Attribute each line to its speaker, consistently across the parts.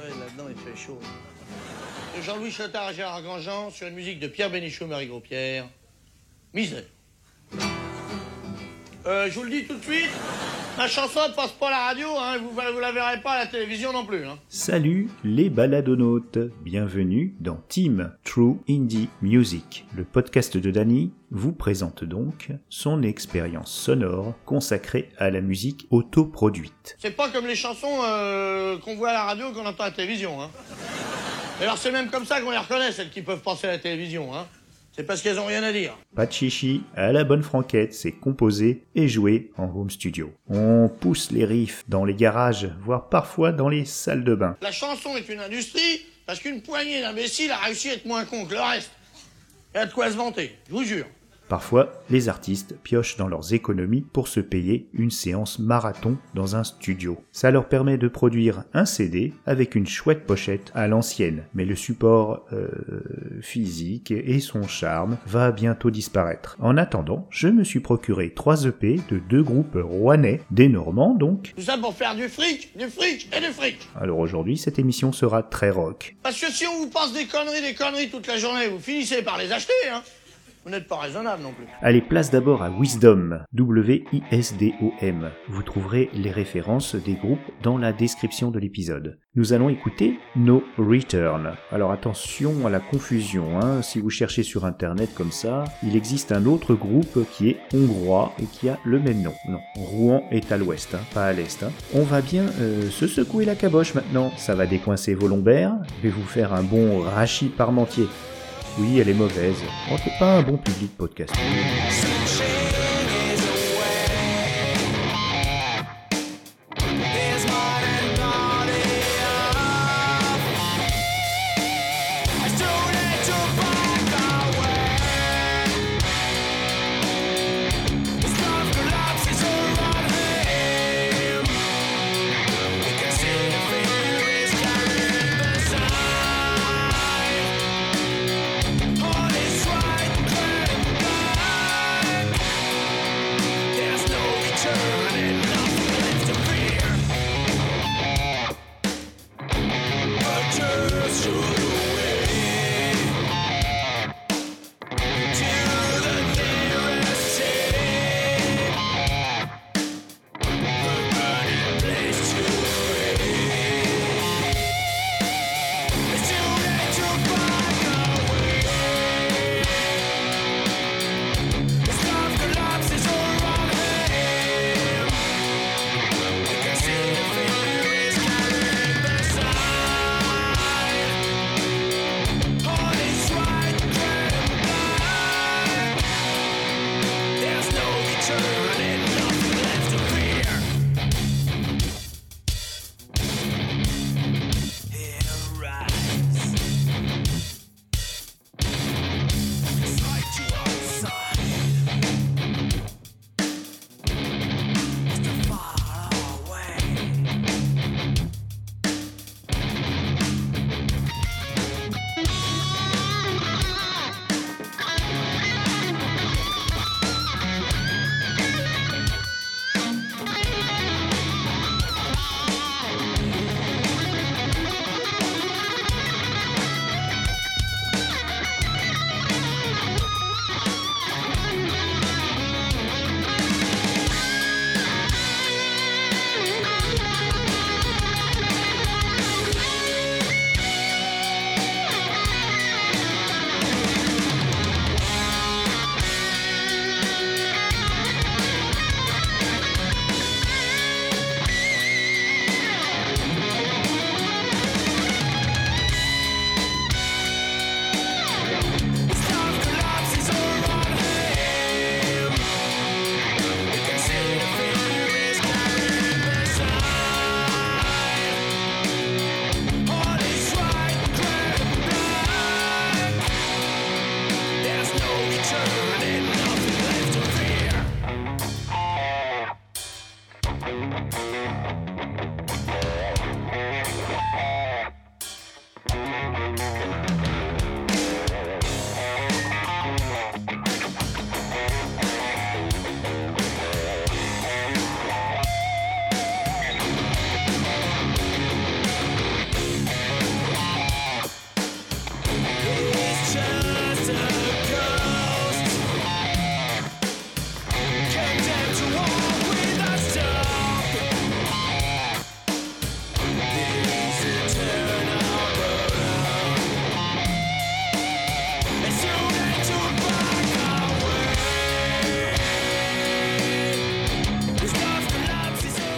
Speaker 1: là-dedans, il fait chaud. Jean-Louis Chotard et Gérard Grandjean sur une musique de Pierre Bénichou, Marie Gros-Pierre. Misère. Euh, je vous le dis tout de suite, ma chanson ne passe pas à la radio, hein, vous, la verrez pas à la télévision non plus. Hein.
Speaker 2: Salut les baladonautes, bienvenue dans Team True Indie Music. Le podcast de Danny vous présente donc son expérience sonore consacrée à la musique autoproduite.
Speaker 1: C'est pas comme les chansons euh, qu'on voit à la radio ou qu'on entend à la télévision. Hein. Et alors c'est même comme ça qu'on les reconnaît, celles qui peuvent passer à la télévision. Hein. C'est parce qu'elles ont rien à dire.
Speaker 2: Pas de chichi, à la bonne franquette, c'est composé et joué en home studio. On pousse les riffs dans les garages, voire parfois dans les salles de bain.
Speaker 1: La chanson est une industrie parce qu'une poignée d'imbéciles a réussi à être moins con que le reste. Et à de quoi se vanter, je vous jure.
Speaker 2: Parfois, les artistes piochent dans leurs économies pour se payer une séance marathon dans un studio. Ça leur permet de produire un CD avec une chouette pochette à l'ancienne, mais le support euh, physique et son charme va bientôt disparaître. En attendant, je me suis procuré trois EP de deux groupes rouennais, des Normands donc.
Speaker 1: Tout ça pour faire du fric, du fric et du fric.
Speaker 2: Alors aujourd'hui, cette émission sera très rock.
Speaker 1: Parce que si on vous passe des conneries, des conneries toute la journée, vous finissez par les acheter, hein. Vous n'êtes pas raisonnable non plus.
Speaker 2: Allez, place d'abord à Wisdom, W-I-S-D-O-M. Vous trouverez les références des groupes dans la description de l'épisode. Nous allons écouter No Return. Alors attention à la confusion, hein. si vous cherchez sur internet comme ça, il existe un autre groupe qui est hongrois et qui a le même nom. Non, Rouen est à l'ouest, hein, pas à l'est. Hein. On va bien euh, se secouer la caboche maintenant, ça va décoincer vos lombaires, je vais vous faire un bon rachis parmentier. Oui, elle est mauvaise. On n'est pas un bon public podcast.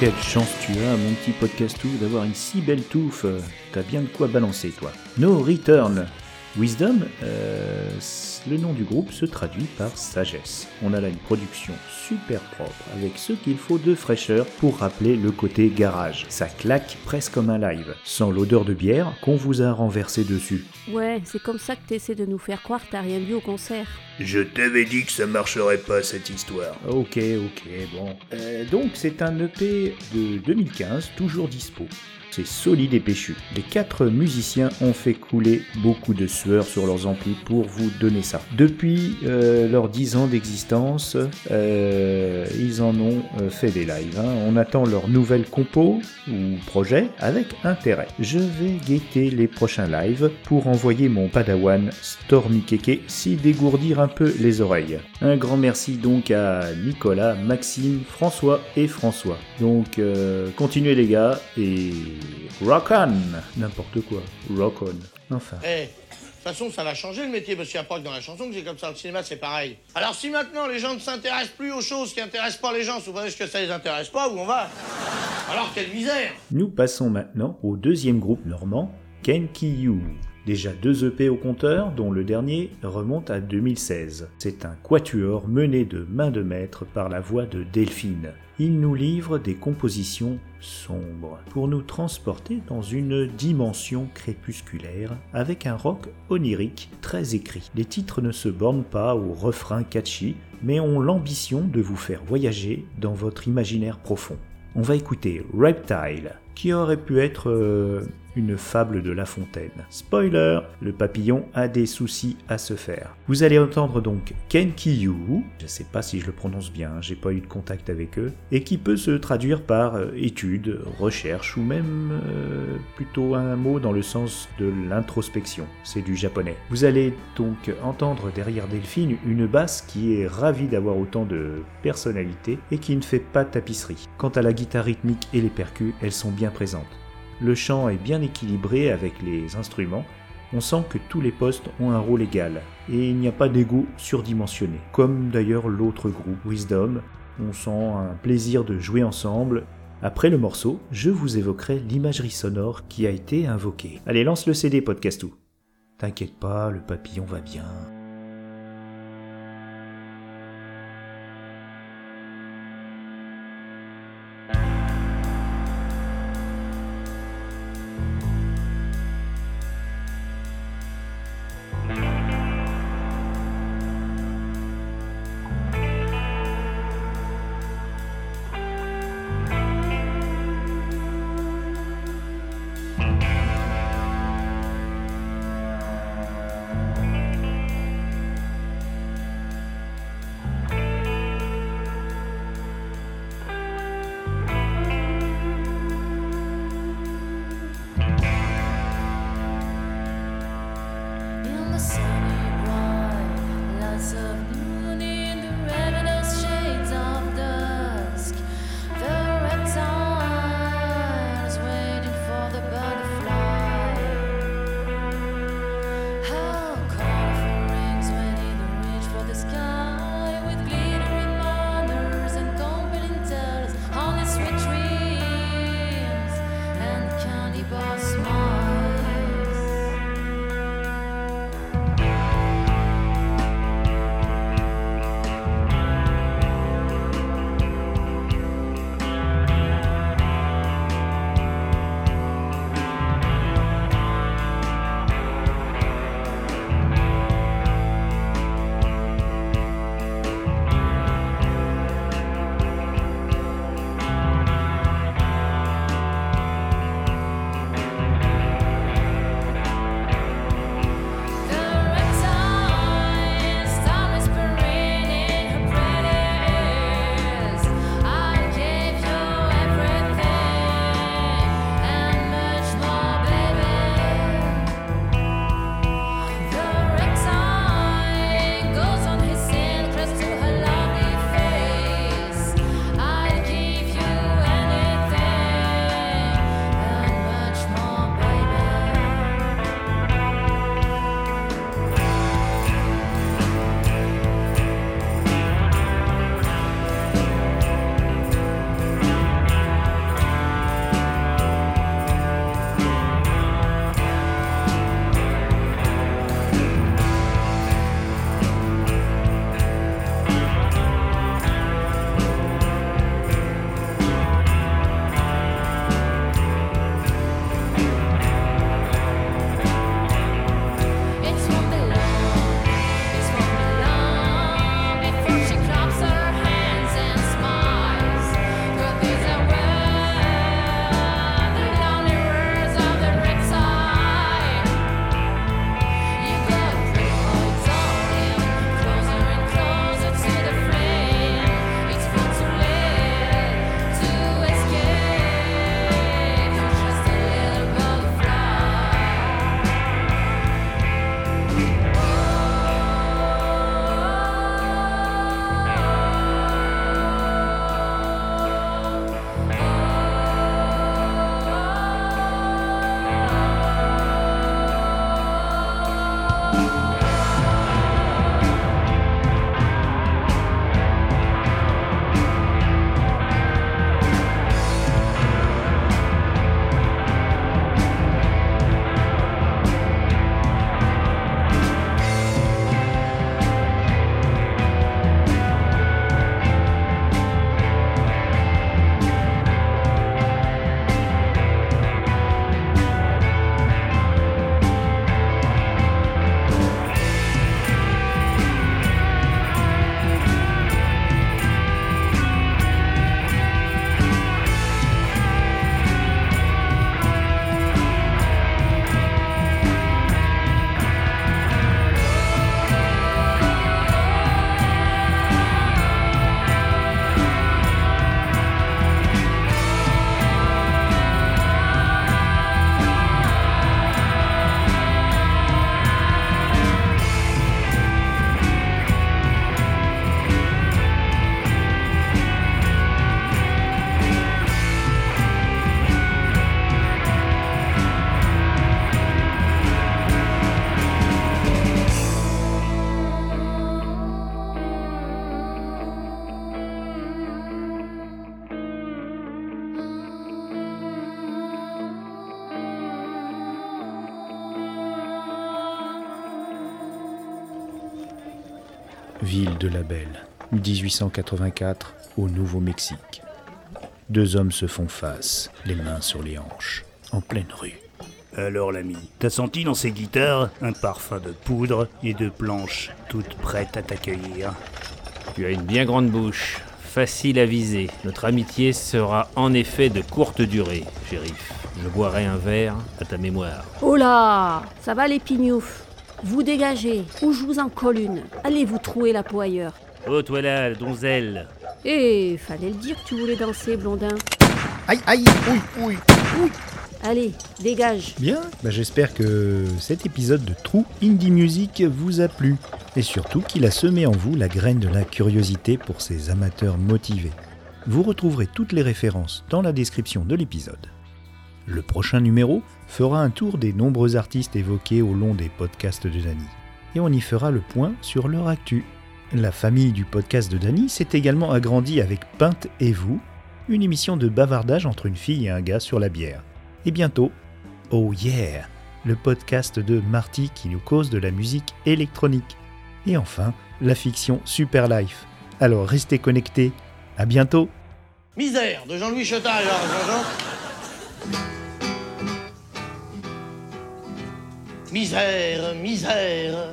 Speaker 2: Quelle chance tu as, mon petit podcastou, d'avoir une si belle touffe. T'as bien de quoi balancer, toi. No Return. Wisdom, euh, le nom du groupe se traduit par sagesse. On a là une production super propre, avec ce qu'il faut de fraîcheur pour rappeler le côté garage. Ça claque presque comme un live, sans l'odeur de bière qu'on vous a renversé dessus.
Speaker 3: Ouais, c'est comme ça que t'essaies de nous faire croire que t'as rien vu au concert.
Speaker 4: Je t'avais dit que ça marcherait pas cette histoire.
Speaker 2: Ok, ok, bon. Euh, donc c'est un EP de 2015, toujours dispo c'est solide et péchu. Les quatre musiciens ont fait couler beaucoup de sueur sur leurs amplis pour vous donner ça. Depuis euh, leurs 10 ans d'existence, euh, ils en ont euh, fait des lives. Hein. On attend leur nouvelle compo ou projet avec intérêt. Je vais guetter les prochains lives pour envoyer mon padawan Stormy Keke s'y dégourdir un peu les oreilles. Un grand merci donc à Nicolas, Maxime, François et François. Donc continuez les gars et rock on N'importe quoi, rock on. Enfin.
Speaker 1: Eh, toute façon, ça va changer le métier, parce qu'il n'y a dans la chanson que c'est comme ça. Le cinéma, c'est pareil. Alors, si maintenant les gens ne s'intéressent plus aux choses qui intéressent pas les gens, vous voyez que ça les intéresse pas, où on va? Alors, quelle misère
Speaker 2: Nous passons maintenant au deuxième groupe normand, You. Déjà deux EP au compteur, dont le dernier remonte à 2016. C'est un quatuor mené de main de maître par la voix de Delphine. Il nous livre des compositions sombres pour nous transporter dans une dimension crépusculaire avec un rock onirique très écrit. Les titres ne se bornent pas au refrain catchy, mais ont l'ambition de vous faire voyager dans votre imaginaire profond. On va écouter Reptile, qui aurait pu être euh, une fable de La Fontaine. Spoiler, le papillon a des soucis à se faire. Vous allez entendre donc Ken Kiyu, je sais pas si je le prononce bien, j'ai pas eu de contact avec eux, et qui peut se traduire par euh, étude, recherche ou même euh, plutôt un mot dans le sens de l'introspection. C'est du japonais. Vous allez donc entendre derrière Delphine une basse qui est ravie d'avoir autant de personnalité et qui ne fait pas tapisserie. Quant à la guitare rythmique et les percus, elles sont bien présentes. Le chant est bien équilibré avec les instruments. On sent que tous les postes ont un rôle égal et il n'y a pas d'ego surdimensionné, comme d'ailleurs l'autre groupe Wisdom. On sent un plaisir de jouer ensemble. Après le morceau, je vous évoquerai l'imagerie sonore qui a été invoquée. Allez, lance le CD Podcastou. T'inquiète pas, le papillon va bien. Ville de la Belle, 1884, au Nouveau-Mexique. Deux hommes se font face, les mains sur les hanches, en pleine rue.
Speaker 4: Alors l'ami, t'as senti dans ces guitares un parfum de poudre et de planches toutes prêtes à t'accueillir?
Speaker 5: Tu as une bien grande bouche, facile à viser. Notre amitié sera en effet de courte durée, shérif. Je boirai un verre à ta mémoire.
Speaker 3: Oh là Ça va les pignoufs Vous dégagez, ou je vous en colle une. Allez vous trouer la peau ailleurs.
Speaker 5: Oh, toi là, donzelle
Speaker 3: Eh, fallait le dire que tu voulais danser, blondin.
Speaker 2: Aïe, aïe, oui, oui, oui.
Speaker 3: Allez, dégage.
Speaker 2: Bien, bah j'espère que cet épisode de True Indie Music vous a plu et surtout qu'il a semé en vous la graine de la curiosité pour ces amateurs motivés. Vous retrouverez toutes les références dans la description de l'épisode. Le prochain numéro fera un tour des nombreux artistes évoqués au long des podcasts de Dany et on y fera le point sur leur actu. La famille du podcast de Dany s'est également agrandie avec Peinte et vous, une émission de bavardage entre une fille et un gars sur la bière. Et bientôt, Oh Yeah, le podcast de Marty qui nous cause de la musique électronique. Et enfin, la fiction Super Life. Alors restez connectés. À bientôt.
Speaker 1: Misère de Jean-Louis Chetard, Jean-Jean. Misère, misère,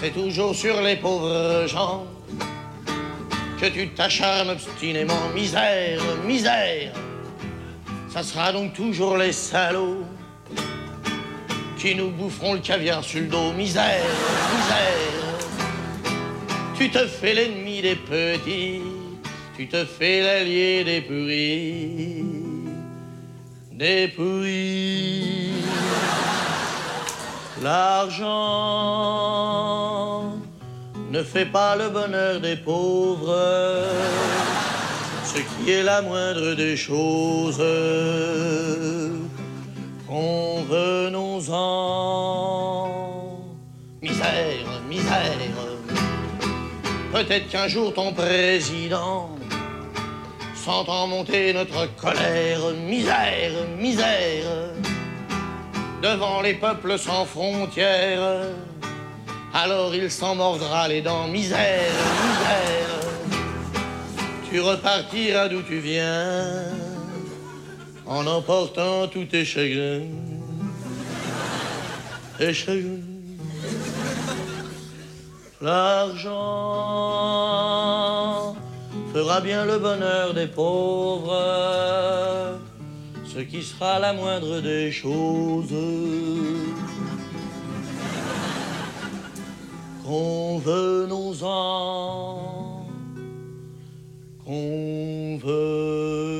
Speaker 1: c'est toujours sur les pauvres gens que tu t'acharnes obstinément. Misère, misère, ça sera donc toujours les salauds qui nous boufferont le caviar sur le dos. Misère, misère, tu te fais l'ennemi des petits, tu te fais l'allié des pourris, des pourris. L'argent ne fait pas le bonheur des pauvres, ce qui est la moindre des choses. Convenons-en. Misère, misère. Peut-être qu'un jour ton président sentant monter notre colère, misère, misère, devant les peuples sans frontières, alors il s'en mordra les dents, misère, misère. Tu repartiras d'où tu viens, en emportant tous tes chagrins, chagrins. L'argent fera bien le bonheur des pauvres, ce qui sera la moindre des choses. Convenons-en, convenons-en.